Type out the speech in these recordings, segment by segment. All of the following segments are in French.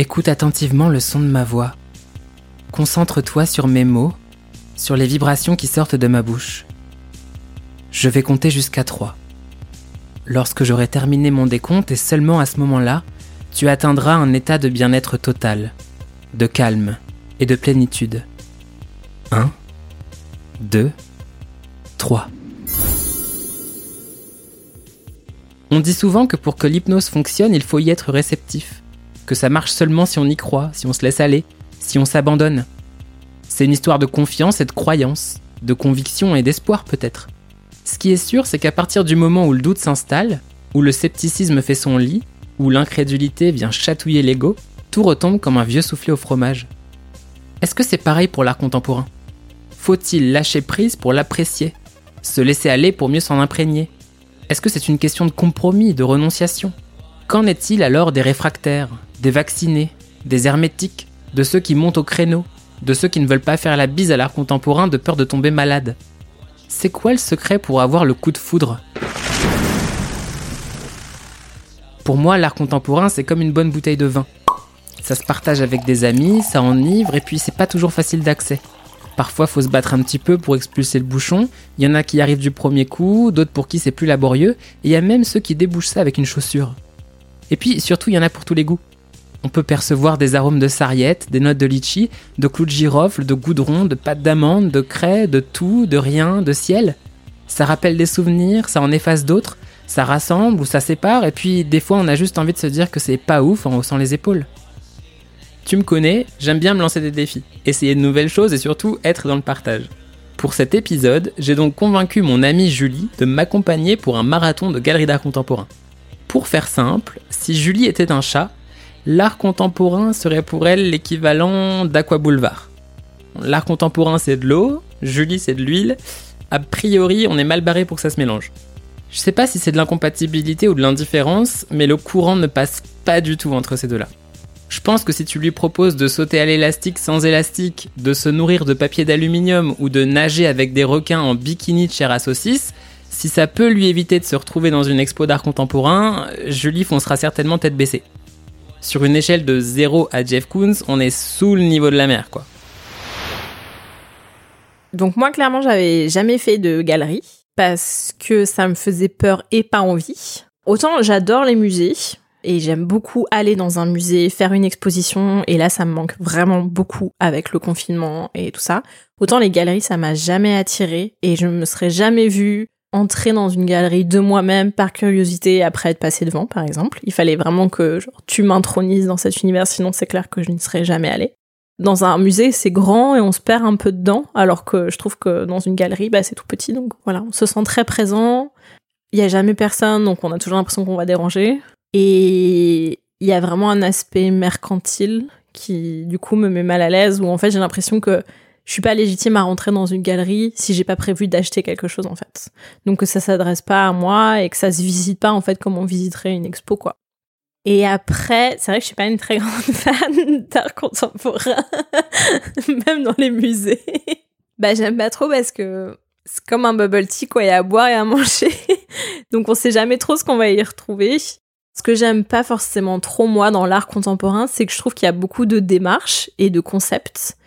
Écoute attentivement le son de ma voix. Concentre-toi sur mes mots, sur les vibrations qui sortent de ma bouche. Je vais compter jusqu'à 3. Lorsque j'aurai terminé mon décompte et seulement à ce moment-là, tu atteindras un état de bien-être total, de calme et de plénitude. 1, 2, 3. On dit souvent que pour que l'hypnose fonctionne, il faut y être réceptif, que ça marche seulement si on y croit, si on se laisse aller, si on s'abandonne. C'est une histoire de confiance et de croyance, de conviction et d'espoir peut-être. Ce qui est sûr, c'est qu'à partir du moment où le doute s'installe, où le scepticisme fait son lit, où l'incrédulité vient chatouiller l'ego, tout retombe comme un vieux soufflé au fromage. Est-ce que c'est pareil pour l'art contemporain? Faut-il lâcher prise pour l'apprécier? Se laisser aller pour mieux s'en imprégner? Est-ce que c'est une question de compromis, de renonciation? Qu'en est-il alors des réfractaires, des vaccinés, des hermétiques, de ceux qui montent au créneau, de ceux qui ne veulent pas faire la bise à l'art contemporain de peur de tomber malade C'est quoi le secret pour avoir le coup de foudre? Pour moi, l'art contemporain, c'est comme une bonne bouteille de vin. Ça se partage avec des amis, ça enivre, et puis c'est pas toujours facile d'accès. Parfois, faut se battre un petit peu pour expulser le bouchon. Il y en a qui arrivent du premier coup, d'autres pour qui c'est plus laborieux, et il y a même ceux qui débouchent ça avec une chaussure. Et puis, surtout, il y en a pour tous les goûts. On peut percevoir des arômes de sarriette, des notes de litchi, de clous de girofle, de goudron, de pâte d'amande, de craie, de tout, de rien, de ciel. Ça rappelle des souvenirs, ça en efface d'autres, ça rassemble ou ça sépare, et puis des fois on a juste envie de se dire que c'est pas ouf en haussant les épaules. Tu me connais, j'aime bien me lancer des défis, essayer de nouvelles choses et surtout être dans le partage. Pour cet épisode, j'ai donc convaincu mon amie Julie de m'accompagner pour un marathon de galerie d'art contemporain. Pour faire simple, si Julie était un chat, l'art contemporain serait pour elle l'équivalent d'Aqua Boulevard. L'art contemporain c'est de l'eau, Julie c'est de l'huile, a priori on est mal barré pour que ça se mélange. Je sais pas si c'est de l'incompatibilité ou de l'indifférence, mais le courant ne passe pas du tout entre ces deux-là. Je pense que si tu lui proposes de sauter à l'élastique sans élastique, de se nourrir de papier d'aluminium ou de nager avec des requins en bikini de chair à saucisse, si ça peut lui éviter de se retrouver dans une expo d'art contemporain, Julie foncera certainement tête baissée. Sur une échelle de 0 à Jeff Koons, on est sous le niveau de la mer, quoi. Donc moi, clairement, j'avais jamais fait de galerie parce que ça me faisait peur et pas envie. Autant j'adore les musées, et j'aime beaucoup aller dans un musée, faire une exposition et là ça me manque vraiment beaucoup avec le confinement et tout ça. Autant les galeries ça m'a jamais attiré et je me serais jamais vue entrer dans une galerie de moi-même par curiosité après être passé devant par exemple. Il fallait vraiment que tu m'intronises dans cet univers sinon c'est clair que je n'y serais jamais allée. Dans un musée, c'est grand et on se perd un peu dedans, alors que je trouve que dans une galerie, bah, c'est tout petit, donc voilà, on se sent très présent. Il y a jamais personne, donc on a toujours l'impression qu'on va déranger. Et il y a vraiment un aspect mercantile qui, du coup, me met mal à l'aise, où en fait, j'ai l'impression que je suis pas légitime à rentrer dans une galerie si j'ai pas prévu d'acheter quelque chose, en fait. Donc que ça s'adresse pas à moi et que ça se visite pas, en fait, comme on visiterait une expo, quoi. Et après, c'est vrai que je suis pas une très grande fan d'art contemporain, même dans les musées. bah, j'aime pas trop parce que c'est comme un bubble tea, quoi, il y a à boire et à manger. Donc on sait jamais trop ce qu'on va y retrouver. Ce que j'aime pas forcément trop moi dans l'art contemporain, c'est que je trouve qu'il y a beaucoup de démarches et de concepts,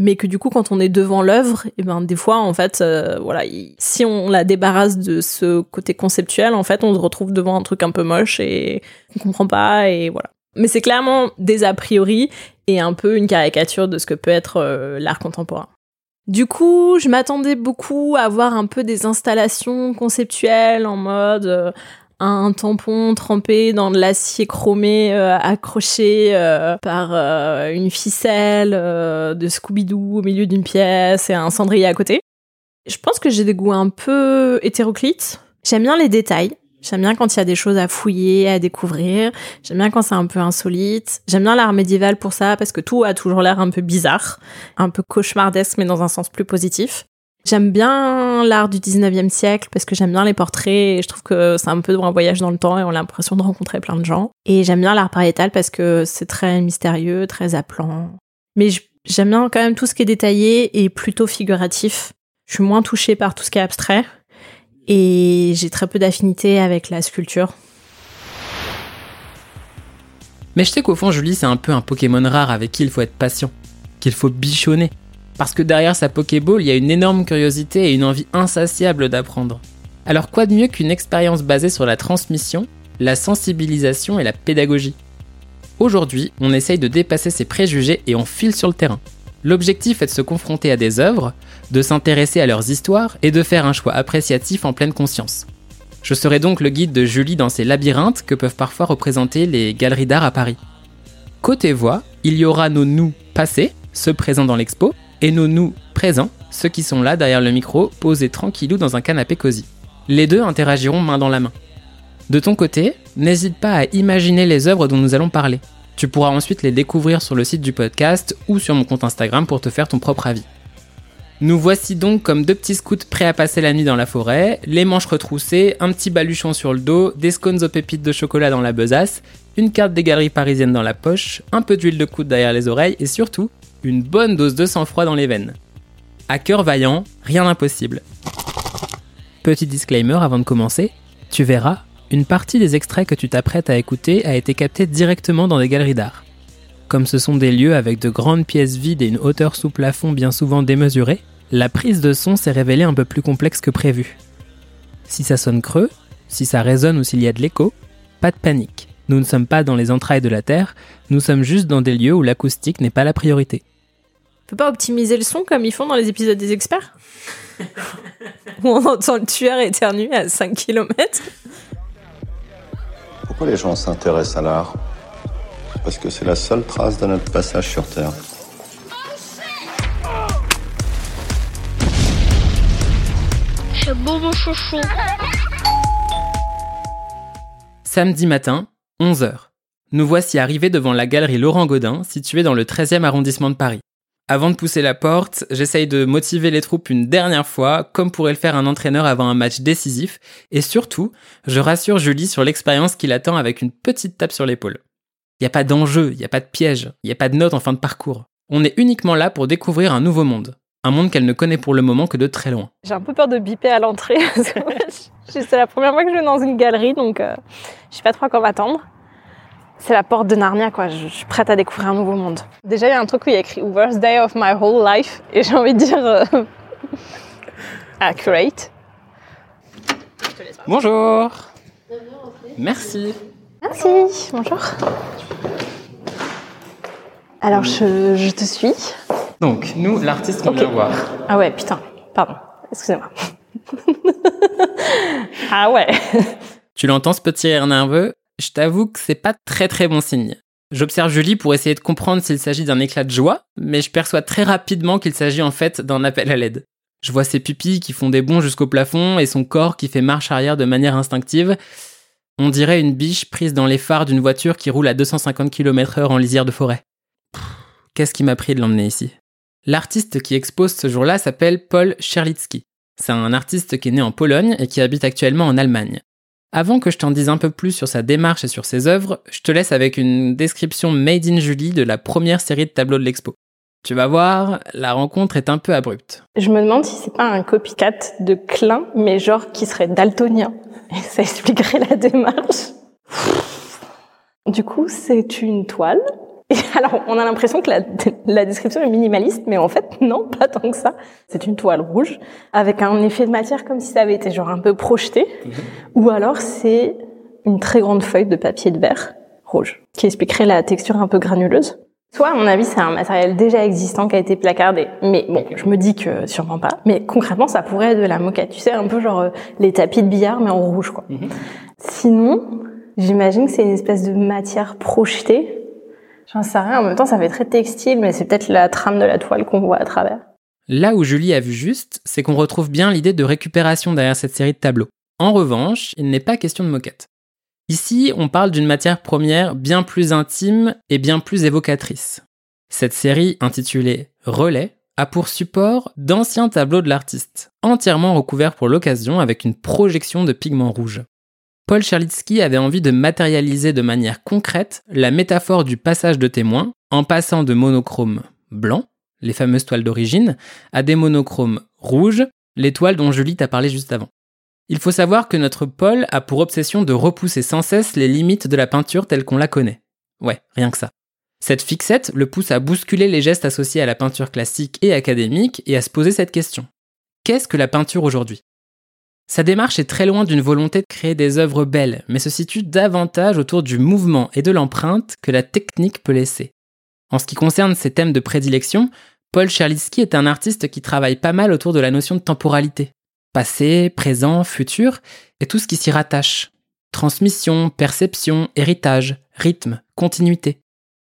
mais que du coup quand on est devant l'œuvre, et eh ben des fois en fait, euh, voilà, si on la débarrasse de ce côté conceptuel, en fait, on se retrouve devant un truc un peu moche et on comprend pas et voilà. Mais c'est clairement des a priori et un peu une caricature de ce que peut être euh, l'art contemporain. Du coup, je m'attendais beaucoup à voir un peu des installations conceptuelles en mode euh, un tampon trempé dans de l'acier chromé euh, accroché euh, par euh, une ficelle de Scooby-Doo au milieu d'une pièce et un cendrier à côté. Je pense que j'ai des goûts un peu hétéroclites. J'aime bien les détails. J'aime bien quand il y a des choses à fouiller, à découvrir. J'aime bien quand c'est un peu insolite. J'aime bien l'art médiéval pour ça parce que tout a toujours l'air un peu bizarre, un peu cauchemardesque mais dans un sens plus positif. J'aime bien l'art du 19e siècle parce que j'aime bien les portraits et je trouve que c'est un peu un voyage dans le temps et on a l'impression de rencontrer plein de gens. Et j'aime bien l'art pariétal parce que c'est très mystérieux, très appelant. Mais j'aime bien quand même tout ce qui est détaillé et plutôt figuratif. Je suis moins touchée par tout ce qui est abstrait et j'ai très peu d'affinité avec la sculpture. Mais je sais qu'au fond, Julie, c'est un peu un Pokémon rare avec qui il faut être patient, qu'il faut bichonner. Parce que derrière sa Pokéball, il y a une énorme curiosité et une envie insatiable d'apprendre. Alors quoi de mieux qu'une expérience basée sur la transmission, la sensibilisation et la pédagogie? Aujourd'hui, on essaye de dépasser ces préjugés et on file sur le terrain. L'objectif est de se confronter à des œuvres, de s'intéresser à leurs histoires et de faire un choix appréciatif en pleine conscience. Je serai donc le guide de Julie dans ces labyrinthes que peuvent parfois représenter les galeries d'art à Paris. Côté voix, il y aura nos nous passés, ceux présents dans l'expo, et nos nous présents, ceux qui sont là derrière le micro, posés tranquillou dans un canapé cosy. Les deux interagiront main dans la main. De ton côté, n'hésite pas à imaginer les œuvres dont nous allons parler. Tu pourras ensuite les découvrir sur le site du podcast ou sur mon compte Instagram pour te faire ton propre avis. Nous voici donc comme deux petits scouts prêts à passer la nuit dans la forêt, les manches retroussées, un petit baluchon sur le dos, des scones aux pépites de chocolat dans la besace, une carte des galeries parisiennes dans la poche, un peu d'huile de coude derrière les oreilles et surtout, une bonne dose de sang-froid dans les veines. À cœur vaillant, rien d'impossible. Petit disclaimer avant de commencer, tu verras, une partie des extraits que tu t'apprêtes à écouter a été captée directement dans des galeries d'art. Comme ce sont des lieux avec de grandes pièces vides et une hauteur sous plafond bien souvent démesurée, la prise de son s'est révélée un peu plus complexe que prévu. Si ça sonne creux, si ça résonne ou s'il y a de l'écho, pas de panique. Nous ne sommes pas dans les entrailles de la Terre, nous sommes juste dans des lieux où l'acoustique n'est pas la priorité. On peut pas optimiser le son comme ils font dans les épisodes des experts Où on entend le tueur éternuer à 5 km Pourquoi les gens s'intéressent à l'art? Parce que c'est la seule trace de notre passage sur Terre. C'est beau mon chouchou. Samedi matin, 11h. Nous voici arrivés devant la galerie Laurent Godin, située dans le 13e arrondissement de Paris. Avant de pousser la porte, j'essaye de motiver les troupes une dernière fois, comme pourrait le faire un entraîneur avant un match décisif, et surtout, je rassure Julie sur l'expérience qui l'attend avec une petite tape sur l'épaule. Il n'y a pas d'enjeu, il n'y a pas de piège, il n'y a pas de note en fin de parcours. On est uniquement là pour découvrir un nouveau monde. Un monde qu'elle ne connaît pour le moment que de très loin. J'ai un peu peur de biper à l'entrée. c'est la première fois que je vais dans une galerie, donc euh, je sais pas trop à quoi m'attendre. C'est la porte de Narnia, quoi. Je, je suis prête à découvrir un nouveau monde. Déjà, il y a un truc où il y a écrit Worst day of my whole life, et j'ai envie de dire euh, accurate. Bonjour Merci Merci, bonjour. Alors, je, je te suis. Donc, nous, l'artiste qu'on Ok. vient voir. Ah ouais, putain, pardon, excusez-moi. ah ouais. Tu l'entends ce petit rire nerveux? Je t'avoue que c'est pas très très bon signe. J'observe Julie pour essayer de comprendre s'il s'agit d'un éclat de joie, mais je perçois très rapidement qu'il s'agit en fait d'un appel à l'aide. Je vois ses pupilles qui font des bonds jusqu'au plafond et son corps qui fait marche arrière de manière instinctive. On dirait une biche prise dans les phares d'une voiture qui roule à 250 km/h en lisière de forêt. Qu'est-ce qui m'a pris de l'emmener ici? L'artiste qui expose ce jour-là s'appelle Paul Cherlitsky. C'est un artiste qui est né en Pologne et qui habite actuellement en Allemagne. Avant que je t'en dise un peu plus sur sa démarche et sur ses œuvres, je te laisse avec une description made in Julie de la première série de tableaux de l'expo. Tu vas voir, la rencontre est un peu abrupte. Je me demande si c'est pas un copycat de Klein, mais genre qui serait daltonien. Et ça expliquerait la démarche. Du coup, c'est une toile. Et alors, on a l'impression que la, la description est minimaliste, mais en fait, non, pas tant que ça. C'est une toile rouge, avec un effet de matière comme si ça avait été genre un peu projeté. Ou alors, c'est une très grande feuille de papier de verre rouge, qui expliquerait la texture un peu granuleuse. Soit, à mon avis, c'est un matériel déjà existant qui a été placardé. Mais bon, je me dis que sûrement pas. Mais concrètement, ça pourrait être de la moquette. Tu sais, un peu genre euh, les tapis de billard, mais en rouge, quoi. Sinon, j'imagine que c'est une espèce de matière projetée. J'en sais rien. En même temps, ça fait très textile, mais c'est peut-être la trame de la toile qu'on voit à travers. Là où Julie a vu juste, c'est qu'on retrouve bien l'idée de récupération derrière cette série de tableaux. En revanche, il n'est pas question de moquette. Ici, on parle d'une matière première bien plus intime et bien plus évocatrice. Cette série, intitulée Relais, a pour support d'anciens tableaux de l'artiste, entièrement recouverts pour l'occasion avec une projection de pigments rouges. Paul Cherlitsky avait envie de matérialiser de manière concrète la métaphore du passage de témoin en passant de monochrome blanc, les fameuses toiles d'origine, à des monochromes rouges, les toiles dont Julie t'a parlé juste avant. Il faut savoir que notre Paul a pour obsession de repousser sans cesse les limites de la peinture telle qu'on la connaît. Ouais, rien que ça. Cette fixette le pousse à bousculer les gestes associés à la peinture classique et académique et à se poser cette question. Qu'est-ce que la peinture aujourd'hui? Sa démarche est très loin d'une volonté de créer des œuvres belles, mais se situe davantage autour du mouvement et de l'empreinte que la technique peut laisser. En ce qui concerne ses thèmes de prédilection, Paul Cherlitsky est un artiste qui travaille pas mal autour de la notion de temporalité. Passé, présent, futur, et tout ce qui s'y rattache. Transmission, perception, héritage, rythme, continuité.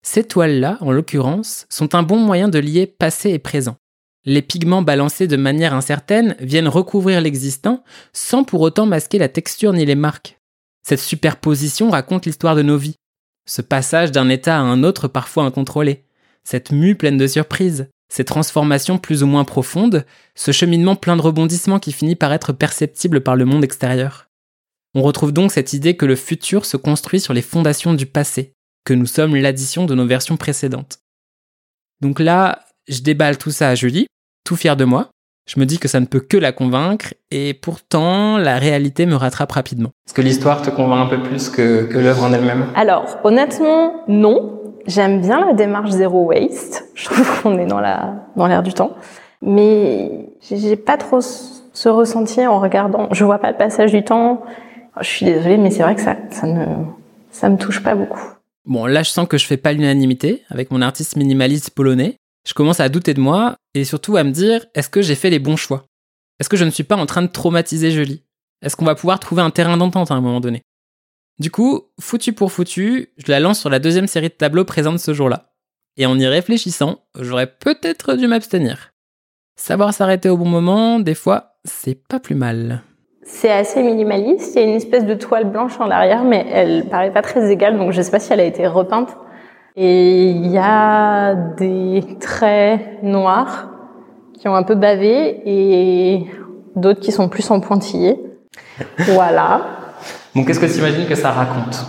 Ces toiles-là, en l'occurrence, sont un bon moyen de lier passé et présent. Les pigments balancés de manière incertaine viennent recouvrir l'existant sans pour autant masquer la texture ni les marques. Cette superposition raconte l'histoire de nos vies. Ce passage d'un état à un autre parfois incontrôlé. Cette mue pleine de surprises. Ces transformations plus ou moins profondes. Ce cheminement plein de rebondissements qui finit par être perceptible par le monde extérieur. On retrouve donc cette idée que le futur se construit sur les fondations du passé, que nous sommes l'addition de nos versions précédentes. Donc là, je déballe tout ça à Julie, tout fier de moi. Je me dis que ça ne peut que la convaincre, et pourtant, la réalité me rattrape rapidement. Est-ce que l'histoire te convainc un peu plus que, que l'œuvre en elle-même? Alors, honnêtement, non. J'aime bien la démarche zéro waste. Je trouve qu'on est dans la dans l'air du temps, mais j'ai pas trop ce ressenti en regardant. Je vois pas le passage du temps. Je suis désolée, mais c'est vrai que ça ça ne ça me touche pas beaucoup. Bon, là, je sens que je fais pas l'unanimité avec mon artiste minimaliste polonais. Je commence à douter de moi et surtout à me dire est-ce que j'ai fait les bons choix? Est-ce que je ne suis pas en train de traumatiser Jolie Est-ce qu'on va pouvoir trouver un terrain d'entente à un moment donné? Du coup, foutu pour foutu, je la lance sur la deuxième série de tableaux présente ce jour-là. Et en y réfléchissant, j'aurais peut-être dû m'abstenir. Savoir s'arrêter au bon moment, des fois, c'est pas plus mal. C'est assez minimaliste. Il y a une espèce de toile blanche en arrière, mais elle paraît pas très égale, donc je sais pas si elle a été repeinte. Et il y a des traits noirs qui ont un peu bavé et d'autres qui sont plus en pointillés. voilà. Bon, qu'est-ce que tu imagines que ça raconte?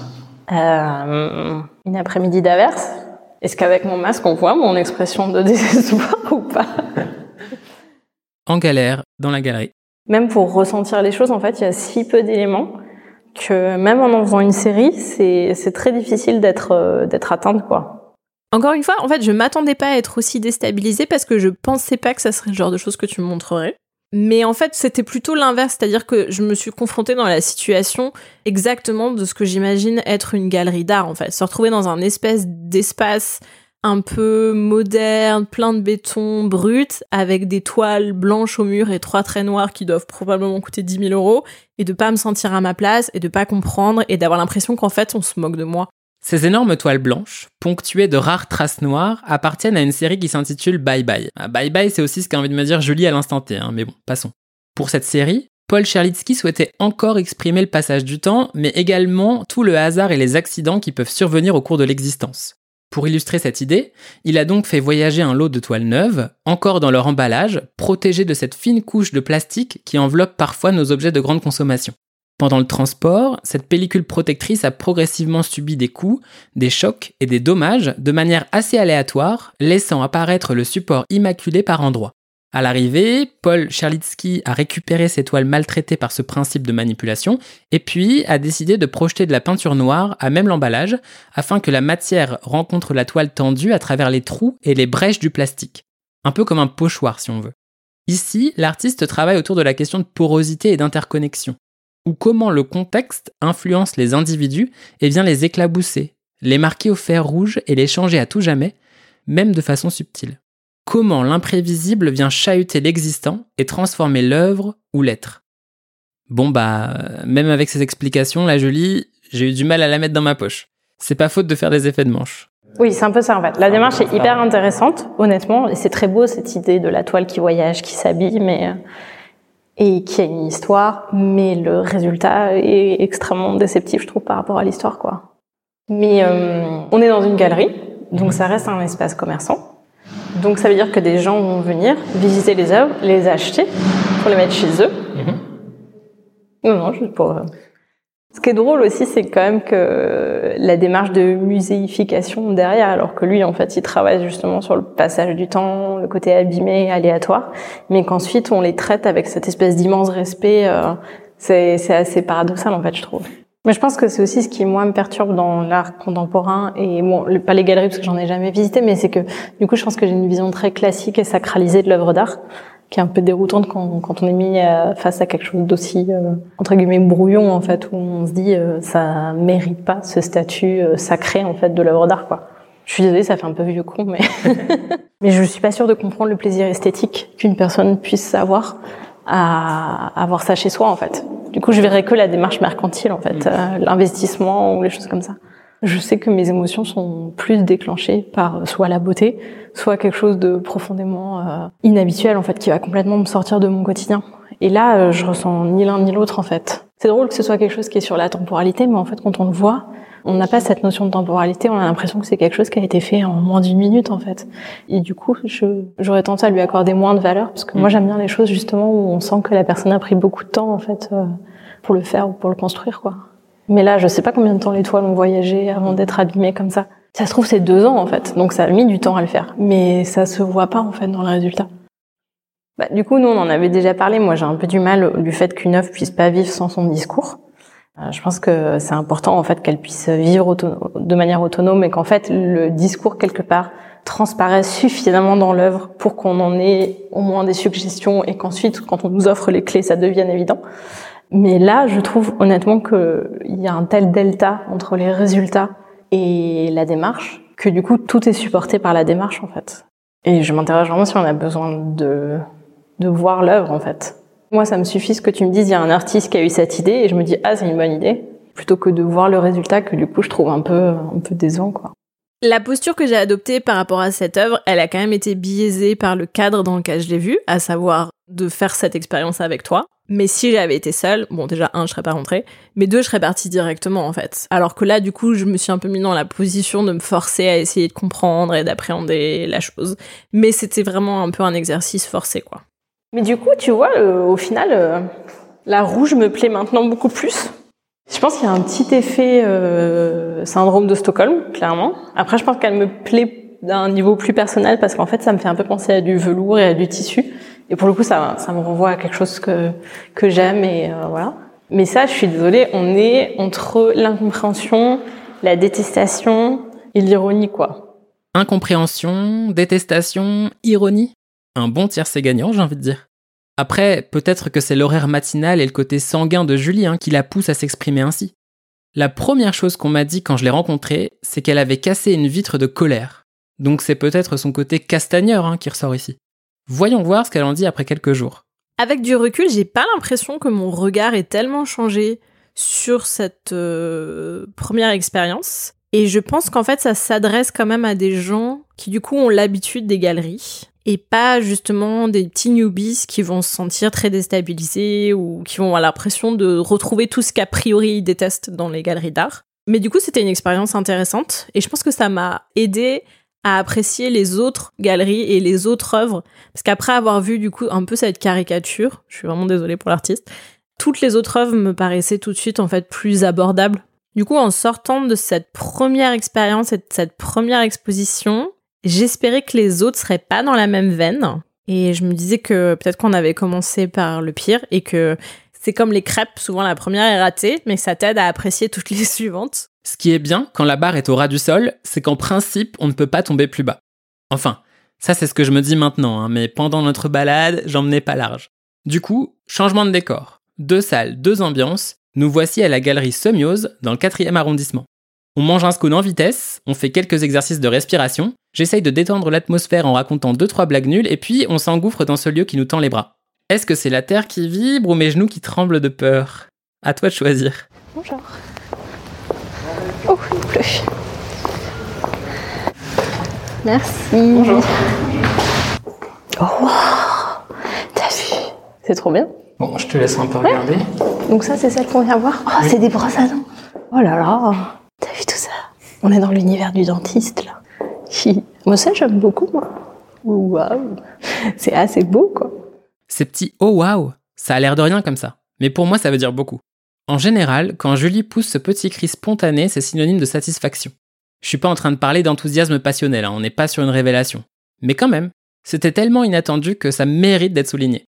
Euh, Une après-midi d'averse. Est-ce qu'avec mon masque, on voit mon expression de désespoir ou pas? En galère, dans la galerie. Même pour ressentir les choses, en fait, il y a si peu d'éléments que même en en faisant une série, c'est très difficile d'être euh, d'être atteinte, quoi. Encore une fois, en fait, je m'attendais pas à être aussi déstabilisée parce que je pensais pas que ça serait le genre de choses que tu me montrerais. Mais en fait, c'était plutôt l'inverse, c'est-à-dire que je me suis confrontée dans la situation exactement de ce que j'imagine être une galerie d'art, en fait. Se retrouver dans un espèce d'espace un peu moderne, plein de béton brut, avec des toiles blanches au mur et trois traits noirs qui doivent probablement coûter 10 000 euros, et de pas me sentir à ma place, et de pas comprendre, et d'avoir l'impression qu'en fait on se moque de moi. Ces énormes toiles blanches, ponctuées de rares traces noires, appartiennent à une série qui s'intitule Bye Bye. Ah, bye Bye, c'est aussi ce qu'a envie de me dire Julie à l'instant T, hein, mais bon, passons. Pour cette série, Paul Cherlitsky souhaitait encore exprimer le passage du temps, mais également tout le hasard et les accidents qui peuvent survenir au cours de l'existence. Pour illustrer cette idée, il a donc fait voyager un lot de toiles neuves, encore dans leur emballage, protégées de cette fine couche de plastique qui enveloppe parfois nos objets de grande consommation. Pendant le transport, cette pellicule protectrice a progressivement subi des coups, des chocs et des dommages de manière assez aléatoire, laissant apparaître le support immaculé par endroits. À l'arrivée, Paul Cherlitsky a récupéré ces toiles maltraitées par ce principe de manipulation et puis a décidé de projeter de la peinture noire à même l'emballage afin que la matière rencontre la toile tendue à travers les trous et les brèches du plastique. Un peu comme un pochoir si on veut. Ici, l'artiste travaille autour de la question de porosité et d'interconnexion ou comment le contexte influence les individus et vient les éclabousser, les marquer au fer rouge et les changer à tout jamais, même de façon subtile. Comment l'imprévisible vient chahuter l'existant et transformer l'œuvre ou l'être? Bon bah, même avec ces explications, la jolie, j'ai eu du mal à la mettre dans ma poche. C'est pas faute de faire des effets de manche. Oui, c'est un peu ça en fait. La démarche est hyper intéressante, honnêtement, et c'est très beau cette idée de la toile qui voyage, qui s'habille, mais euh, et qui a une histoire, mais le résultat est extrêmement déceptif, je trouve, par rapport à l'histoire, quoi. Mais euh, on est dans une galerie, donc ça reste un espace commerçant. Donc ça veut dire que des gens vont venir visiter les œuvres, les acheter pour les mettre chez eux. Mhm. Non, non, juste pour. Euh. Ce qui est drôle aussi, c'est quand même que la démarche de muséification derrière, alors que lui, en fait, il travaille justement sur le passage du temps, le côté abîmé, aléatoire, mais qu'ensuite on les traite avec cette espèce d'immense respect. Euh, c'est assez paradoxal, en fait, je trouve. Mais je pense que c'est aussi ce qui moi me perturbe dans l'art contemporain et bon, pas les galeries parce que j'en ai jamais visité, mais c'est que du coup je pense que j'ai une vision très classique et sacralisée de l'œuvre d'art qui est un peu déroutante quand, quand on est mis euh, face à quelque chose d'aussi euh, entre guillemets brouillon en fait où on se dit euh, ça mérite pas ce statut euh, sacré en fait de l'œuvre d'art quoi. Je suis désolée, ça fait un peu vieux con, mais mais je suis pas sûre de comprendre le plaisir esthétique qu'une personne puisse avoir à avoir ça chez soi en fait. Du coup, je verrais que la démarche mercantile en fait, euh, l'investissement ou les choses comme ça. Je sais que mes émotions sont plus déclenchées par soit la beauté, soit quelque chose de profondément euh, inhabituel en fait, qui va complètement me sortir de mon quotidien. Et là, euh, je ressens ni l'un ni l'autre en fait. C'est drôle que ce soit quelque chose qui est sur la temporalité, mais en fait, quand on le voit, on n'a pas cette notion de temporalité. On a l'impression que c'est quelque chose qui a été fait en moins d'une minute en fait. Et du coup, j'aurais tendance à lui accorder moins de valeur parce que moi, j'aime bien les choses justement où on sent que la personne a pris beaucoup de temps en fait euh, pour le faire ou pour le construire quoi. Mais là, je sais pas combien de temps les toiles ont voyagé avant d'être abîmées comme ça. Ça se trouve, c'est deux ans en fait, donc ça a mis du temps à le faire. Mais ça se voit pas en fait dans le résultat. Bah, du coup, nous, on en avait déjà parlé. Moi, j'ai un peu du mal du fait qu'une œuvre puisse pas vivre sans son discours. Euh, Je pense que c'est important en fait qu'elle puisse vivre de manière autonome et qu'en fait le discours quelque part transparaisse suffisamment dans l'œuvre pour qu'on en ait au moins des suggestions et qu'ensuite quand on nous offre les clés ça devienne évident. Mais là, je trouve honnêtement qu'il y a un tel delta entre les résultats et la démarche que du coup tout est supporté par la démarche en fait. Et je m'interroge vraiment si on a besoin de de voir l'œuvre en fait. Moi, ça me suffit ce que tu me dises, il y a un artiste qui a eu cette idée et je me dis ah c'est une bonne idée, plutôt que de voir le résultat que du coup je trouve un peu un peu décevant quoi. La posture que j'ai adoptée par rapport à cette œuvre, elle a quand même été biaisée par le cadre dans lequel je l'ai vue, à savoir de faire cette expérience avec toi. Mais si j'avais été seule, bon déjà un, je serais pas rentrée, mais deux, je serais partie directement en fait. Alors que là, du coup, je me suis un peu mis dans la position de me forcer à essayer de comprendre et d'appréhender la chose. Mais c'était vraiment un peu un exercice forcé quoi. Mais du coup, tu vois, euh, au final, euh, la rouge me plaît maintenant beaucoup plus. Je pense qu'il y a un petit effet euh, syndrome de Stockholm, clairement. Après, je pense qu'elle me plaît d'un niveau plus personnel parce qu'en fait, ça me fait un peu penser à du velours et à du tissu. Et pour le coup, ça, ça me renvoie à quelque chose que que j'aime et euh, voilà. Mais ça, je suis désolée, on est entre l'incompréhension, la détestation et l'ironie, quoi. Incompréhension, détestation, ironie? Un bon tiercé gagnant, j'ai envie de dire. Après, peut-être que c'est l'horaire matinal et le côté sanguin de Julie hein, qui la pousse à s'exprimer ainsi. La première chose qu'on m'a dit quand je l'ai rencontrée, c'est qu'elle avait cassé une vitre de colère. Donc c'est peut-être son côté castagneur hein, qui ressort ici. Voyons voir ce qu'elle en dit après quelques jours. Avec du recul, j'ai pas l'impression que mon regard ait tellement changé sur cette euh, première expérience. Et je pense qu'en fait, ça s'adresse quand même à des gens qui du coup ont l'habitude des galeries et pas justement des petits newbies qui vont se sentir très déstabilisés ou qui vont avoir l'impression de retrouver tout ce qu'a priori ils détestent dans les galeries d'art. Mais du coup, c'était une expérience intéressante et je pense que ça m'a aidé à apprécier les autres galeries et les autres œuvres parce qu'après avoir vu du coup un peu cette caricature, je suis vraiment désolée pour l'artiste, toutes les autres œuvres me paraissaient tout de suite en fait plus abordables. Du coup, en sortant de cette première expérience et de cette première exposition, j'espérais que les autres seraient pas dans la même veine. Et je me disais que peut-être qu'on avait commencé par le pire et que c'est comme les crêpes, souvent la première est ratée, mais ça t'aide à apprécier toutes les suivantes. Ce qui est bien quand la barre est au ras du sol, c'est qu'en principe, on ne peut pas tomber plus bas. Enfin, ça c'est ce que je me dis maintenant, hein, mais pendant notre balade, j'en menais pas large. Du coup, changement de décor. Deux salles, deux ambiances, nous voici à la galerie Semiose, dans le 4e arrondissement. On mange un scone en vitesse, on fait quelques exercices de respiration, j'essaye de détendre l'atmosphère en racontant deux trois blagues nulles, et puis on s'engouffre dans ce lieu qui nous tend les bras. Est-ce que c'est la terre qui vibre ou mes genoux qui tremblent de peur? À toi de choisir. Bonjour. Oh, il pleut. Merci. Bonjour. Oh, wow. T'as vu? C'est trop bien. Bon, je te laisse un peu regarder. Donc ça, c'est celle qu'on vient voir. Oh, c'est des brosses à dents. Oh là là. On est dans l'univers du dentiste, là. Moi, ça, j'aime beaucoup, moi. Waouh. C'est assez beau, quoi. Ces petits oh waouh, ça a l'air de rien comme ça. Mais pour moi, ça veut dire beaucoup. En général, quand Julie pousse ce petit cri spontané, c'est synonyme de satisfaction. Je suis pas en train de parler d'enthousiasme passionnel, hein, on n'est pas sur une révélation. Mais quand même, c'était tellement inattendu que ça mérite d'être souligné.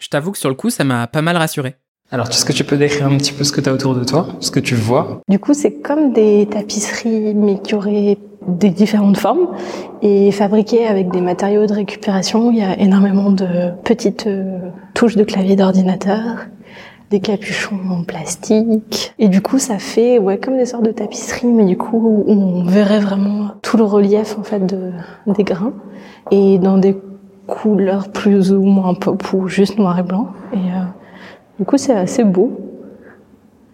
Je t'avoue que sur le coup, ça m'a pas mal rassuré. Alors, est-ce que tu peux décrire un petit peu ce que tu as autour de toi, ce que tu vois? Du coup, c'est comme des tapisseries, mais qui auraient des différentes formes et fabriquées avec des matériaux de récupération. Il y a énormément de petites euh, touches de clavier d'ordinateur, des capuchons en plastique. Et du coup, ça fait ouais comme des sortes de tapisseries, mais du coup, on verrait vraiment tout le relief en fait de, des grains et dans des couleurs plus ou moins pop ou juste noir et blanc. Et euh, du coup, c'est assez beau.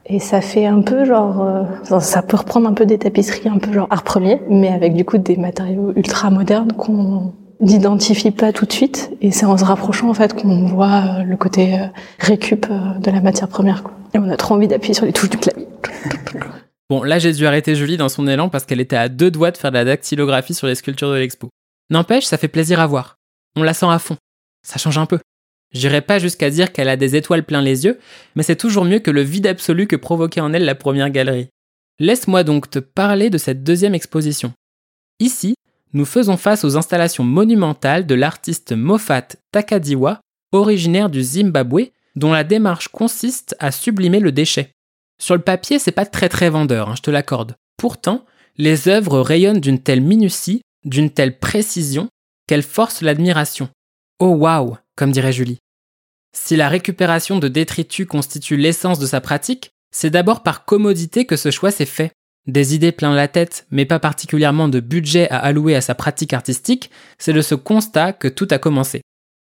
Et ça fait un peu genre, euh, ça peut reprendre un peu des tapisseries un peu genre art premier, mais avec du coup des matériaux ultra modernes qu'on n'identifie pas tout de suite. Et c'est en se rapprochant en fait qu'on voit euh, le côté euh, récup de la matière première. Et on a trop envie d'appuyer sur les touches du clavier. Bon, là j'ai dû arrêter Julie dans son élan parce qu'elle était à deux doigts de faire de la dactylographie sur les sculptures de l'expo. N'empêche, ça fait plaisir à voir. On la sent à fond. Ça change un peu. J'irai pas jusqu'à dire qu'elle a des étoiles plein les yeux, mais c'est toujours mieux que le vide absolu que provoquait en elle la première galerie. Laisse-moi donc te parler de cette deuxième exposition. Ici, nous faisons face aux installations monumentales de l'artiste Moffat Takadiwa, originaire du Zimbabwe, dont la démarche consiste à sublimer le déchet. Sur le papier, c'est pas très très vendeur, hein, je te l'accorde. Pourtant, les œuvres rayonnent d'une telle minutie, d'une telle précision, qu'elles forcent l'admiration. Oh waouh, comme dirait Julie. Si la récupération de détritus constitue l'essence de sa pratique, c'est d'abord par commodité que ce choix s'est fait. Des idées plein la tête, mais pas particulièrement de budget à allouer à sa pratique artistique, c'est de ce constat que tout a commencé.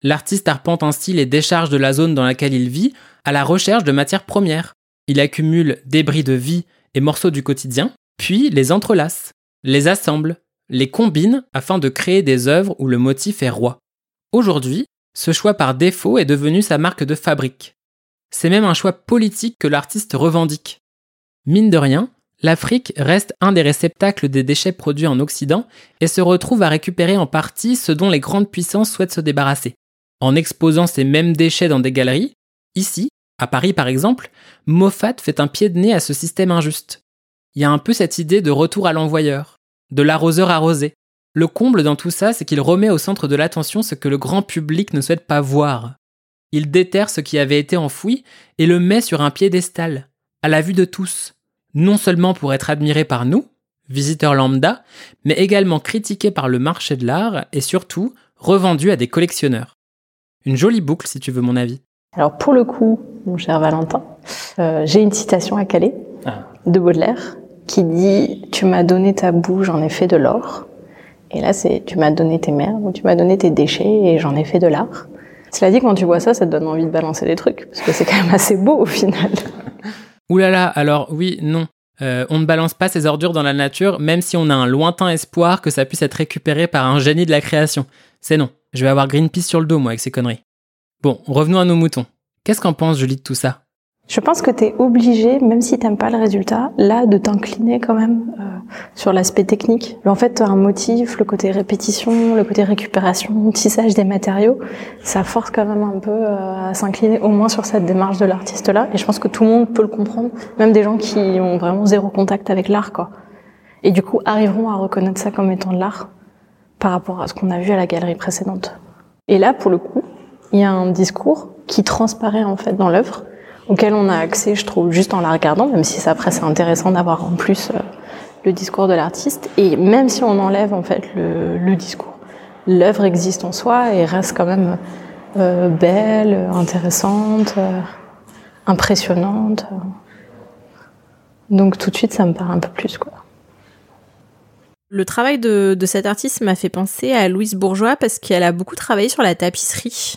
L'artiste arpente ainsi les décharges de la zone dans laquelle il vit à la recherche de matières premières. Il accumule débris de vie et morceaux du quotidien, puis les entrelace, les assemble, les combine afin de créer des œuvres où le motif est roi. Aujourd'hui, ce choix par défaut est devenu sa marque de fabrique. C'est même un choix politique que l'artiste revendique. Mine de rien, l'Afrique reste un des réceptacles des déchets produits en Occident et se retrouve à récupérer en partie ce dont les grandes puissances souhaitent se débarrasser. En exposant ces mêmes déchets dans des galeries, ici, à Paris par exemple, Moffat fait un pied de nez à ce système injuste. Il y a un peu cette idée de retour à l'envoyeur, de l'arroseur arrosé, le comble dans tout ça, c'est qu'il remet au centre de l'attention ce que le grand public ne souhaite pas voir. Il déterre ce qui avait été enfoui et le met sur un piédestal, à la vue de tous, non seulement pour être admiré par nous, visiteurs lambda, mais également critiqué par le marché de l'art et surtout revendu à des collectionneurs. Une jolie boucle si tu veux mon avis. Alors pour le coup, mon cher Valentin, euh, j'ai une citation à Calais ah. de Baudelaire qui dit ⁇ Tu m'as donné ta j'en ai fait de l'or ⁇ et là, c'est tu m'as donné tes mères ou tu m'as donné tes déchets et j'en ai fait de l'art. Cela dit, quand tu vois ça, ça te donne envie de balancer des trucs parce que c'est quand même assez beau au final. Ouh là là, alors oui, non. Euh, on ne balance pas ces ordures dans la nature, même si on a un lointain espoir que ça puisse être récupéré par un génie de la création. C'est non. Je vais avoir Greenpeace sur le dos, moi, avec ces conneries. Bon, revenons à nos moutons. Qu'est-ce qu'en pense Julie de tout ça? Je pense que tu es obligé, même si t'aimes pas le résultat, là, de t'incliner quand même euh, sur l'aspect technique. En fait, un motif, le côté répétition, le côté récupération, tissage des matériaux, ça force quand même un peu euh, à s'incliner au moins sur cette démarche de l'artiste-là. Et je pense que tout le monde peut le comprendre, même des gens qui ont vraiment zéro contact avec l'art, quoi. Et du coup, arriveront à reconnaître ça comme étant de l'art par rapport à ce qu'on a vu à la galerie précédente. Et là, pour le coup, il y a un discours qui transparaît en fait dans l'œuvre auquel on a accès, je trouve, juste en la regardant, même si après c'est intéressant d'avoir en plus euh, le discours de l'artiste. Et même si on enlève en fait le, discours, l'œuvre existe en soi et reste quand même euh, belle, intéressante, euh, impressionnante. Donc tout de suite, ça me parle un peu plus, quoi. Le travail de, de cet artiste m'a fait penser à Louise Bourgeois parce qu'elle a beaucoup travaillé sur la tapisserie.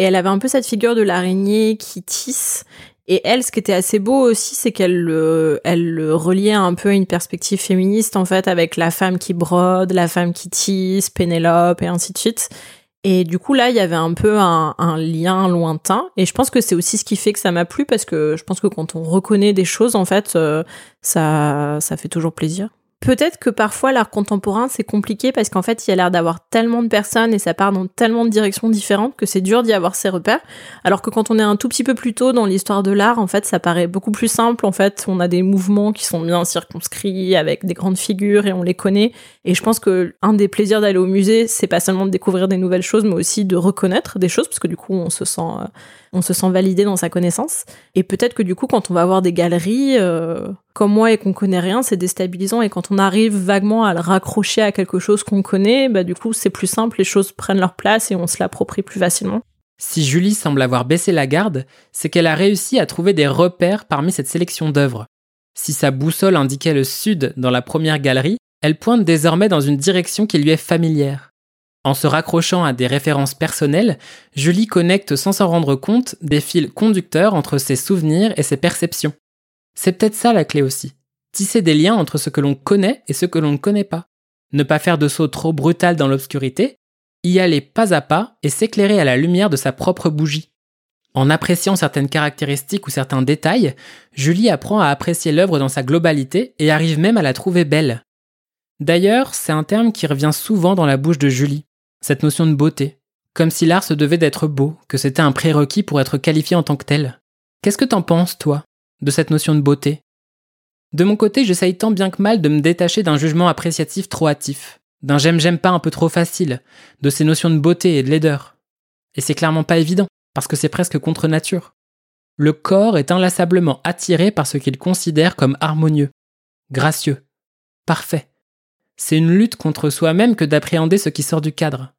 Et elle avait un peu cette figure de l'araignée qui tisse et elle, ce qui était assez beau aussi, c'est qu'elle le, elle le reliait un peu à une perspective féministe, en fait, avec la femme qui brode, la femme qui tisse, Pénélope, et ainsi de suite. Et du coup, là, il y avait un peu un, un lien lointain. Et je pense que c'est aussi ce qui fait que ça m'a plu, parce que je pense que quand on reconnaît des choses, en fait, euh, ça, ça fait toujours plaisir. Peut-être que parfois l'art contemporain c'est compliqué parce qu'en fait il y a l'air d'avoir tellement de personnes et ça part dans tellement de directions différentes que c'est dur d'y avoir ses repères. Alors que quand on est un tout petit peu plus tôt dans l'histoire de l'art, en fait ça paraît beaucoup plus simple. En fait on a des mouvements qui sont bien circonscrits avec des grandes figures et on les connaît. Et je pense que un des plaisirs d'aller au musée c'est pas seulement de découvrir des nouvelles choses mais aussi de reconnaître des choses parce que du coup on se sent euh, on se sent validé dans sa connaissance. Et peut-être que du coup, quand on va avoir des galeries, euh, comme moi et qu'on connaît rien, c'est déstabilisant. Et quand on arrive vaguement à le raccrocher à quelque chose qu'on connaît, bah du coup, c'est plus simple, les choses prennent leur place et on se l'approprie plus facilement. Si Julie semble avoir baissé la garde, c'est qu'elle a réussi à trouver des repères parmi cette sélection d'œuvres. Si sa boussole indiquait le sud dans la première galerie, elle pointe désormais dans une direction qui lui est familière. En se raccrochant à des références personnelles, Julie connecte sans s'en rendre compte des fils conducteurs entre ses souvenirs et ses perceptions. C'est peut-être ça la clé aussi. Tisser des liens entre ce que l'on connaît et ce que l'on ne connaît pas. Ne pas faire de saut trop brutal dans l'obscurité, y aller pas à pas et s'éclairer à la lumière de sa propre bougie. En appréciant certaines caractéristiques ou certains détails, Julie apprend à apprécier l'œuvre dans sa globalité et arrive même à la trouver belle. D'ailleurs, c'est un terme qui revient souvent dans la bouche de Julie, cette notion de beauté, comme si l'art se devait d'être beau, que c'était un prérequis pour être qualifié en tant que tel. Qu'est-ce que t'en penses, toi, de cette notion de beauté? De mon côté, j'essaye tant bien que mal de me détacher d'un jugement appréciatif trop hâtif, d'un j'aime-j'aime pas un peu trop facile, de ces notions de beauté et de laideur. Et c'est clairement pas évident, parce que c'est presque contre nature. Le corps est inlassablement attiré par ce qu'il considère comme harmonieux, gracieux, parfait. C'est une lutte contre soi-même que d'appréhender ce qui sort du cadre,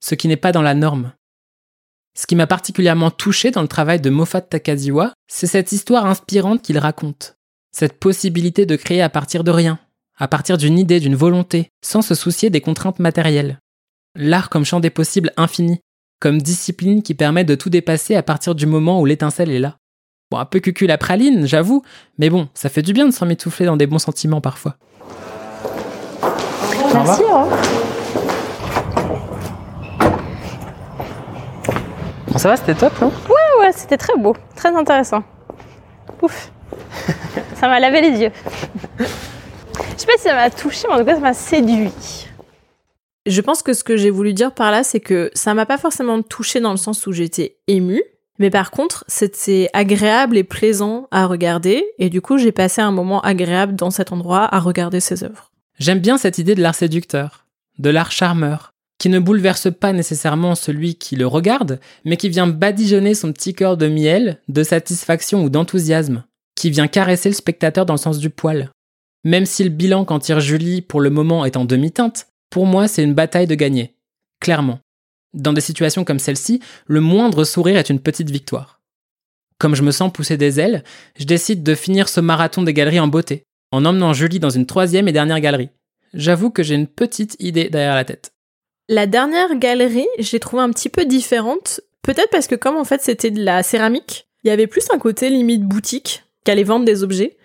ce qui n'est pas dans la norme. Ce qui m'a particulièrement touché dans le travail de Moffat Takaziwa, c'est cette histoire inspirante qu'il raconte. Cette possibilité de créer à partir de rien, à partir d'une idée, d'une volonté, sans se soucier des contraintes matérielles. L'art comme champ des possibles infini, comme discipline qui permet de tout dépasser à partir du moment où l'étincelle est là. Bon, un peu cucul la praline, j'avoue, mais bon, ça fait du bien de s'en mitoufler dans des bons sentiments parfois. Merci. Hein. Bon, ça va, c'était top, non? Ouais, ouais, c'était très beau, très intéressant. Ouf, ça m'a lavé les yeux. Je sais pas si ça m'a touché, mais en tout cas, ça m'a séduit. Je pense que ce que j'ai voulu dire par là, c'est que ça m'a pas forcément touché dans le sens où j'étais émue, mais par contre, c'était agréable et plaisant à regarder, et du coup, j'ai passé un moment agréable dans cet endroit à regarder ses œuvres. J'aime bien cette idée de l'art séducteur, de l'art charmeur, qui ne bouleverse pas nécessairement celui qui le regarde, mais qui vient badigeonner son petit cœur de miel, de satisfaction ou d'enthousiasme, qui vient caresser le spectateur dans le sens du poil. Même si le bilan qu'en tire Julie pour le moment est en demi-teinte, pour moi c'est une bataille de gagner. Clairement. Dans des situations comme celle-ci, le moindre sourire est une petite victoire. Comme je me sens pousser des ailes, je décide de finir ce marathon des galeries en beauté, en emmenant Julie dans une troisième et dernière galerie. J'avoue que j'ai une petite idée derrière la tête. La dernière galerie, je l'ai trouvée un petit peu différente. Peut-être parce que comme en fait c'était de la céramique, il y avait plus un côté limite boutique, qu'allait vendre des objets,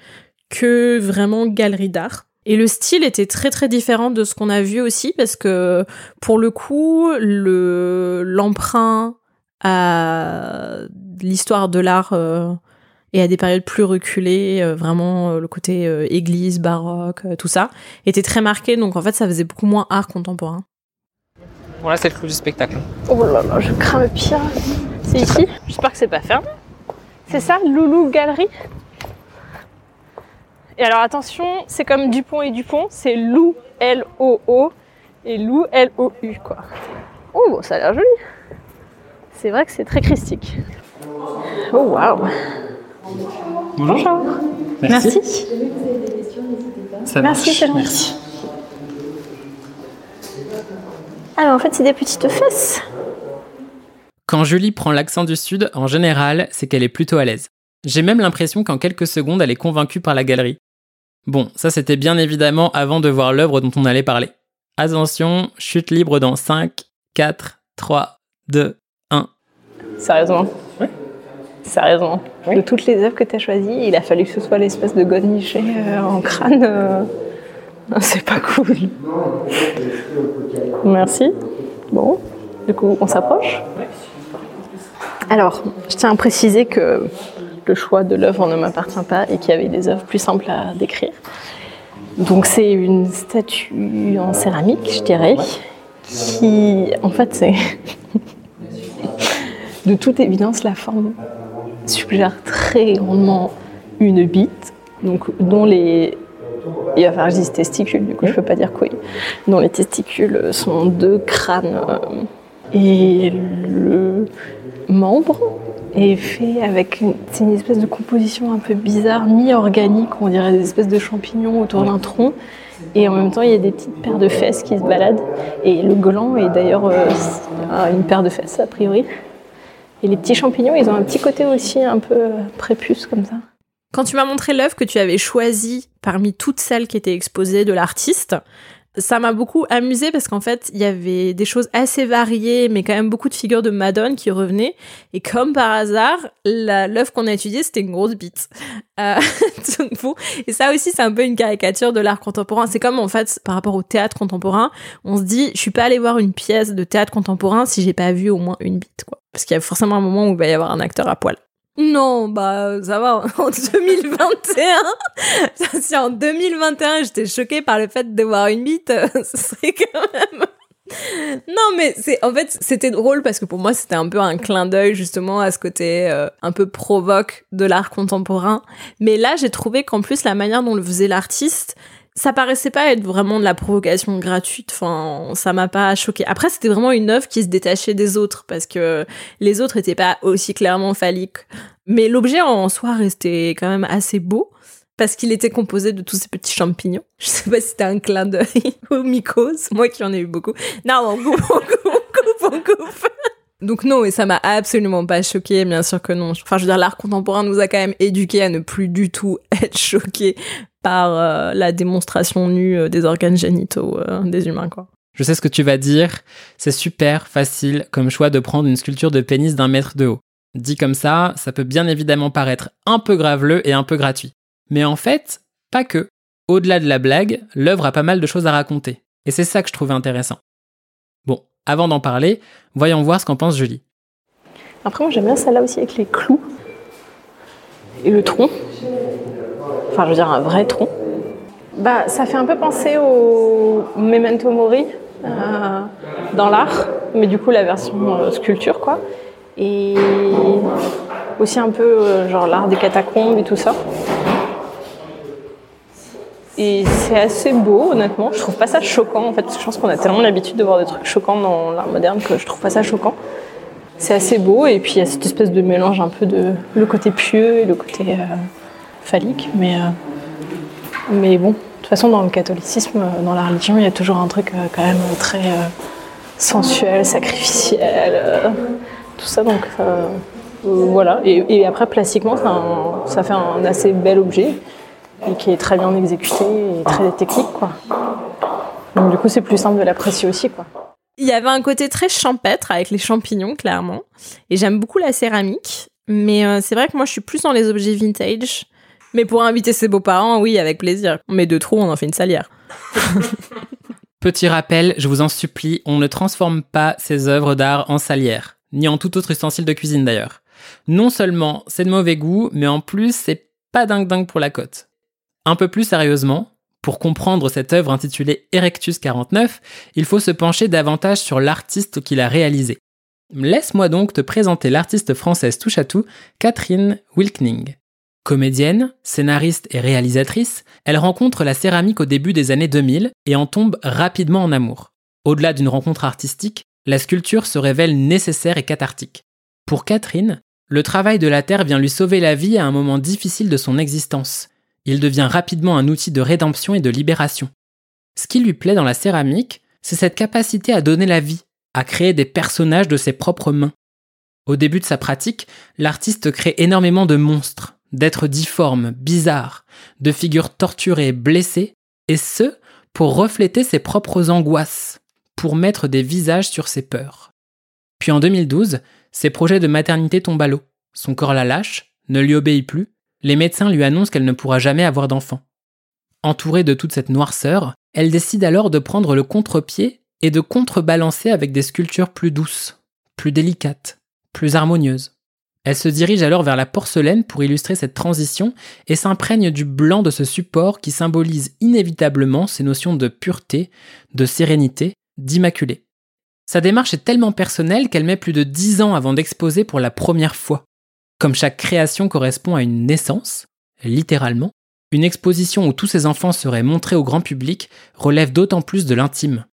que vraiment galerie d'art. Et le style était très très différent de ce qu'on a vu aussi parce que pour le coup, le l'emprunt à l'histoire de l'art euh, et à des périodes plus reculées, euh, vraiment euh, le côté euh, église, baroque, tout ça, était très marqué. Donc en fait, ça faisait beaucoup moins art contemporain. Bon là, c'est le clou du spectacle. Oh là là, je crains le pire. C'est ici J'espère que c'est pas fermé. C'est ça, Loulou Galerie Et alors attention, c'est comme Dupont et Dupont, c'est Lou L-O-O et Lou L-O-U quoi. Oh, ça a l'air joli. C'est vrai que c'est très christique. Oh waouh Bonjour. Merci. Ça Merci, marche. c'est gentil. Merci. Alors en fait, c'est des petites fesses. Quand Julie prend l'accent du Sud, en général, c'est qu'elle est plutôt à l'aise. J'ai même l'impression qu'en quelques secondes, elle est convaincue par la galerie. Bon, ça c'était bien évidemment avant de voir l'œuvre dont on allait parler. Attention, chute libre dans 5, 4, 3, 2, 1. Sérieusement? Sérieusement De toutes les œuvres que tu as choisies, il a fallu que ce soit l'espèce de godemiché euh, en crâne. euh. C'est pas cool. Merci. Bon, du coup, on s'approche Alors, je tiens à préciser que le choix de l'œuvre ne m'appartient pas et qu'il y avait des œuvres plus simples à décrire. Donc, c'est une statue en céramique, je dirais, qui, en fait, c'est de toute évidence la forme suggère très grandement une bite, donc dont les il je dise testicules, du coup je peux pas dire couilles, dont les testicules sont deux crânes euh, et le membre et fait avec une espèce de composition un peu bizarre, mi-organique, on dirait des espèces de champignons autour d'un tronc. Et en même temps, il y a des petites paires de fesses qui se baladent. Et le gland est d'ailleurs euh, une paire de fesses, a priori. Et les petits champignons, ils ont un petit côté aussi un peu euh, prépuce comme ça. Quand tu m'as montré l'œuvre que tu avais choisie parmi toutes celles qui étaient exposées de l'artiste, ça m'a beaucoup amusé parce qu'en fait, il y avait des choses assez variées, mais quand même beaucoup de figures de Madone qui revenaient. Et comme par hasard, l'œuvre qu'on a étudiée, c'était une grosse bite. Euh, et ça aussi, c'est un peu une caricature de l'art contemporain. C'est comme en fait, par rapport au théâtre contemporain, on se dit, je suis pas allé voir une pièce de théâtre contemporain si j'ai pas vu au moins une bite, quoi. Parce qu'il y a forcément un moment où il va y avoir un acteur à poil. Non, bah ça va, en 2021, si en 2021 j'étais choquée par le fait de voir une bite, ce serait quand même... Non mais c'est en fait c'était drôle parce que pour moi c'était un peu un clin d'œil justement à ce côté euh, un peu provoque de l'art contemporain. Mais là j'ai trouvé qu'en plus la manière dont le faisait l'artiste ça paraissait pas être vraiment de la provocation gratuite. Enfin, ça m'a pas choqué. Après, c'était vraiment une œuvre qui se détachait des autres parce que les autres étaient pas aussi clairement phalliques. Mais l'objet en soi restait quand même assez beau parce qu'il était composé de tous ces petits champignons. Je sais pas si c'était un clin d'œil aux mycoses, moi qui en ai eu beaucoup. Non, on coupe, on coupe, on coupe, on coupe. Donc non, et ça m'a absolument pas choqué, bien sûr que non. Enfin, je veux dire, l'art contemporain nous a quand même éduqués à ne plus du tout être choqués par euh, la démonstration nue euh, des organes génitaux euh, des humains, quoi. Je sais ce que tu vas dire. C'est super facile comme choix de prendre une sculpture de pénis d'un mètre de haut. Dit comme ça, ça peut bien évidemment paraître un peu graveleux et un peu gratuit. Mais en fait, pas que. Au-delà de la blague, l'œuvre a pas mal de choses à raconter. Et c'est ça que je trouvais intéressant. Bon, avant d'en parler, voyons voir ce qu'en pense Julie. Après, moi j'aime bien celle-là aussi avec les clous et le tronc. Enfin, je veux dire, un vrai tronc. Bah, ça fait un peu penser au Memento Mori euh, dans l'art, mais du coup, la version euh, sculpture, quoi. Et aussi un peu euh, genre l'art des catacombes et tout ça. Et c'est assez beau, honnêtement. Je trouve pas ça choquant, en fait, parce que je pense qu'on a tellement l'habitude de voir des trucs choquants dans l'art moderne que je trouve pas ça choquant. C'est assez beau, et puis il y a cette espèce de mélange un peu de le côté pieux et le côté phallique, mais, euh, mais bon, de toute façon, dans le catholicisme, euh, dans la religion, il y a toujours un truc euh, quand même très sensuel, sacrificiel, tout ça, donc voilà. Et, après, plastiquement, ça fait un assez bel objet et qui est très bien exécuté et très technique, quoi. Donc du coup, c'est plus simple de l'apprécier aussi, quoi. Il y avait un côté très champêtre avec les champignons, clairement. Et j'aime beaucoup la céramique. Mais c'est vrai que moi, je suis plus dans les objets vintage. Mais pour inviter ses beaux-parents, oui, avec plaisir. On met deux trous, on en fait une salière. Petit rappel, je vous en supplie, on ne transforme pas ces œuvres d'art en salière, ni en tout autre ustensile de cuisine d'ailleurs. Non seulement c'est de mauvais goût, mais en plus c'est pas dingue dingue pour la cote. Un peu plus sérieusement, pour comprendre cette œuvre intitulée Erectus 49, il faut se pencher davantage sur l'artiste qui l'a réalisée. Laisse-moi donc te présenter l'artiste française touche à tout, Catherine Wilkning. Comédienne, scénariste et réalisatrice, elle rencontre la céramique au début des années 2000 et en tombe rapidement en amour. Au-delà d'une rencontre artistique, la sculpture se révèle nécessaire et cathartique. Pour Catherine, le travail de la terre vient lui sauver la vie à un moment difficile de son existence. Il devient rapidement un outil de rédemption et de libération. Ce qui lui plaît dans la céramique, c'est cette capacité à donner la vie, à créer des personnages de ses propres mains. Au début de sa pratique, l'artiste crée énormément de monstres, d'êtres difformes, bizarres, de figures torturées, blessées, et ce, pour refléter ses propres angoisses, pour mettre des visages sur ses peurs. Puis en 2012, ses projets de maternité tombent à l'eau. Son corps la lâche, ne lui obéit plus, les médecins lui annoncent qu'elle ne pourra jamais avoir d'enfant. Entourée de toute cette noirceur, elle décide alors de prendre le contre-pied et de contrebalancer avec des sculptures plus douces, plus délicates, plus harmonieuses. Elle se dirige alors vers la porcelaine pour illustrer cette transition et s'imprègne du blanc de ce support qui symbolise inévitablement ces notions de pureté, de sérénité, d'immaculé. Sa démarche est tellement personnelle qu'elle met plus de dix ans avant d'exposer pour la première fois. Comme chaque création correspond à une naissance, littéralement, une exposition où tous ces enfants seraient montrés au grand public relève d'autant plus de l'intime.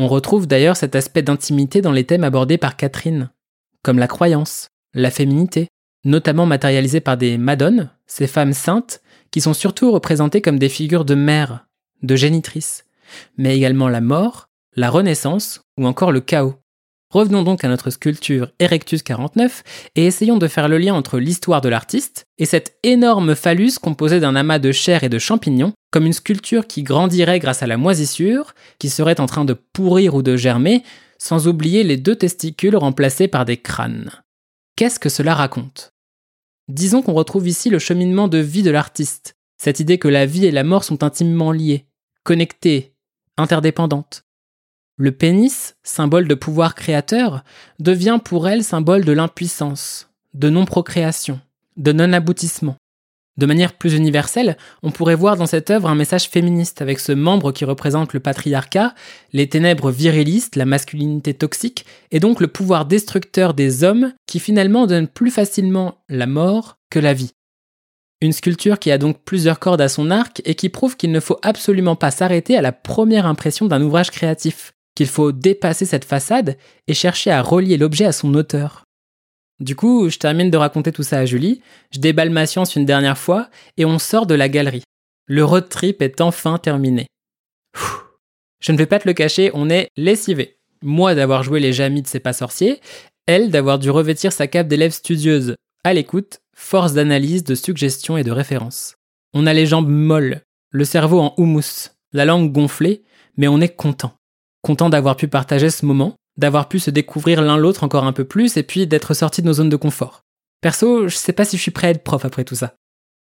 On retrouve d'ailleurs cet aspect d'intimité dans les thèmes abordés par Catherine, comme la croyance, la féminité, notamment matérialisée par des madones, ces femmes saintes, qui sont surtout représentées comme des figures de mères, de génitrices, mais également la mort, la renaissance ou encore le chaos. Revenons donc à notre sculpture Erectus 49 et essayons de faire le lien entre l'histoire de l'artiste et cette énorme phallus composée d'un amas de chair et de champignons, comme une sculpture qui grandirait grâce à la moisissure, qui serait en train de pourrir ou de germer, sans oublier les deux testicules remplacés par des crânes. Qu'est-ce que cela raconte? Disons qu'on retrouve ici le cheminement de vie de l'artiste, cette idée que la vie et la mort sont intimement liées, connectées, interdépendantes. Le pénis, symbole de pouvoir créateur, devient pour elle symbole de l'impuissance, de non-procréation, de non-aboutissement. De manière plus universelle, on pourrait voir dans cette œuvre un message féministe avec ce membre qui représente le patriarcat, les ténèbres virilistes, la masculinité toxique, et donc le pouvoir destructeur des hommes qui finalement donne plus facilement la mort que la vie. Une sculpture qui a donc plusieurs cordes à son arc et qui prouve qu'il ne faut absolument pas s'arrêter à la première impression d'un ouvrage créatif, qu'il faut dépasser cette façade et chercher à relier l'objet à son auteur. Du coup, je termine de raconter tout ça à Julie, je déballe ma science une dernière fois et on sort de la galerie. Le road trip est enfin terminé. Je ne vais pas te le cacher, on est lessivé. Moi d'avoir joué les jamis de ses pas sorciers, elle d'avoir dû revêtir sa cape d'élève studieuse. À l'écoute, force d'analyse, de suggestion et de référence. On a les jambes molles, le cerveau en houmous, la langue gonflée, mais on est content content d'avoir pu partager ce moment, d'avoir pu se découvrir l'un l'autre encore un peu plus et puis d'être sorti de nos zones de confort. Perso, je sais pas si je suis prêt à être prof après tout ça.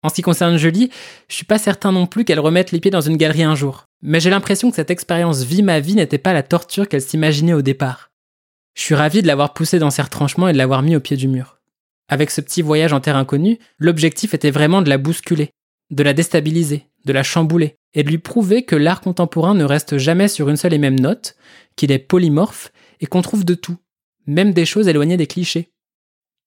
En ce qui concerne Julie, je suis pas certain non plus qu'elle remette les pieds dans une galerie un jour. Mais j'ai l'impression que cette expérience vie ma vie n'était pas la torture qu'elle s'imaginait au départ. Je suis ravi de l'avoir poussée dans ses retranchements et de l'avoir mis au pied du mur. Avec ce petit voyage en terre inconnue, l'objectif était vraiment de la bousculer, de la déstabiliser, de la chambouler, et de lui prouver que l'art contemporain ne reste jamais sur une seule et même note, qu'il est polymorphe et qu'on trouve de tout, même des choses éloignées des clichés.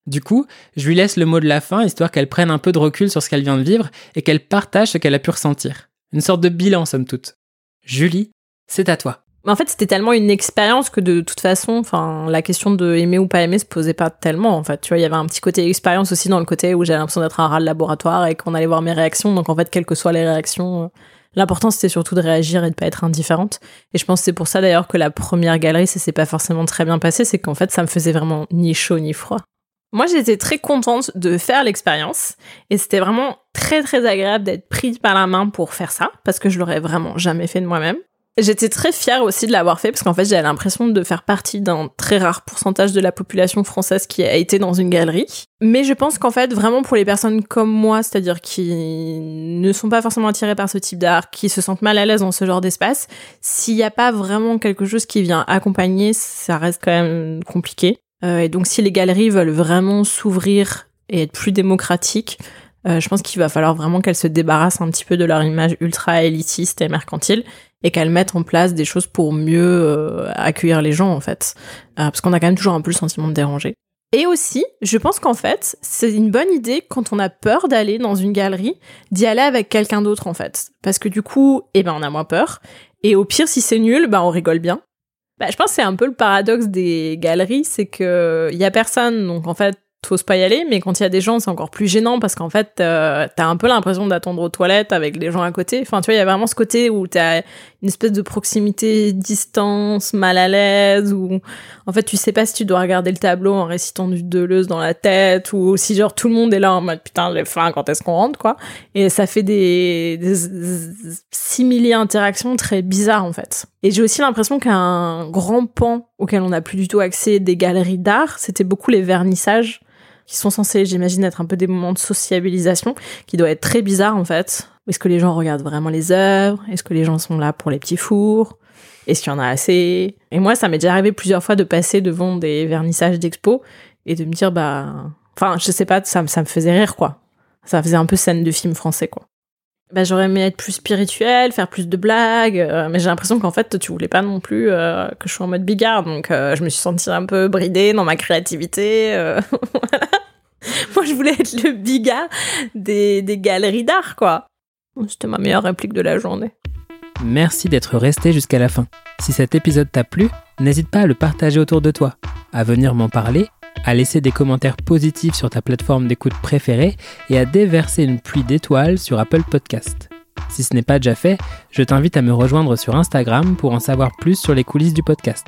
Du coup, je lui laisse le mot de la fin, histoire qu'elle prenne un peu de recul sur ce qu'elle vient de vivre et qu'elle partage ce qu'elle a pu ressentir. Une sorte de bilan, somme toute. Julie, c'est à toi. En fait, c'était tellement une expérience que de toute façon, enfin, la question de aimer ou pas aimer se posait pas tellement. En fait, tu vois, il y avait un petit côté expérience aussi dans le côté où j'avais l'impression d'être un rat de laboratoire et qu'on allait voir mes réactions. Donc, en fait, quelles que soient les réactions, L'important, c'était surtout de réagir et de pas être indifférente. Et je pense que c'est pour ça d'ailleurs que la première galerie, ça s'est pas forcément très bien passé, c'est qu'en fait, ça me faisait vraiment ni chaud ni froid. Moi, j'étais très contente de faire l'expérience et c'était vraiment très très agréable d'être prise par la main pour faire ça parce que je l'aurais vraiment jamais fait de moi-même. J'étais très fière aussi de l'avoir fait parce qu'en fait j'avais l'impression de faire partie d'un très rare pourcentage de la population française qui a été dans une galerie. Mais je pense qu'en fait vraiment pour les personnes comme moi, c'est-à-dire qui ne sont pas forcément attirées par ce type d'art, qui se sentent mal à l'aise dans ce genre d'espace, s'il n'y a pas vraiment quelque chose qui vient accompagner, ça reste quand même compliqué. Euh, et donc si les galeries veulent vraiment s'ouvrir et être plus démocratiques, euh, je pense qu'il va falloir vraiment qu'elles se débarrassent un petit peu de leur image ultra élitiste et mercantile et qu'elles mettent en place des choses pour mieux euh, accueillir les gens en fait. Euh, parce qu'on a quand même toujours un peu le sentiment de déranger. Et aussi, je pense qu'en fait, c'est une bonne idée quand on a peur d'aller dans une galerie, d'y aller avec quelqu'un d'autre en fait. Parce que du coup, eh ben on a moins peur. Et au pire, si c'est nul, ben on rigole bien. Bah, je pense que c'est un peu le paradoxe des galeries, c'est que y a personne, donc en fait, t'oses pas y aller, mais quand il y a des gens, c'est encore plus gênant parce qu'en fait, euh, t'as un peu l'impression d'attendre aux toilettes avec les gens à côté. Enfin, tu vois, il y a vraiment ce côté où t'as une espèce de proximité, distance, mal à l'aise, ou en fait, tu sais pas si tu dois regarder le tableau en récitant du Deleuze dans la tête, ou si genre tout le monde est là en mode putain, j'ai faim, quand est-ce qu'on rentre, quoi. Et ça fait des, des simili interactions très bizarres, en fait. Et j'ai aussi l'impression qu'un grand pan auquel on n'a plus du tout accès des galeries d'art, c'était beaucoup les vernissages qui sont censés, j'imagine, être un peu des moments de sociabilisation, qui doivent être très bizarres en fait. Est-ce que les gens regardent vraiment les œuvres? Est-ce que les gens sont là pour les petits fours? Est-ce qu'il y en a assez? Et moi, ça m'est déjà arrivé plusieurs fois de passer devant des vernissages d'expo et de me dire, bah... Enfin, je sais pas, ça, ça me faisait rire, quoi. Ça faisait un peu scène de film français, quoi. Bah, j'aurais aimé être plus spirituel, faire plus de blagues, euh, mais j'ai l'impression qu'en fait, tu voulais pas non plus euh, que je sois en mode bigard, donc euh, je me suis sentie un peu bridée dans ma créativité. Moi, je voulais être le bigard des, des galeries d'art, quoi. C'était ma meilleure réplique de la journée. Merci d'être resté jusqu'à la fin. Si cet épisode t'a plu, n'hésite pas à le partager autour de toi, à venir m'en parler à laisser des commentaires positifs sur ta plateforme d'écoute préférée et à déverser une pluie d'étoiles sur Apple Podcast. Si ce n'est pas déjà fait, je t'invite à me rejoindre sur Instagram pour en savoir plus sur les coulisses du podcast.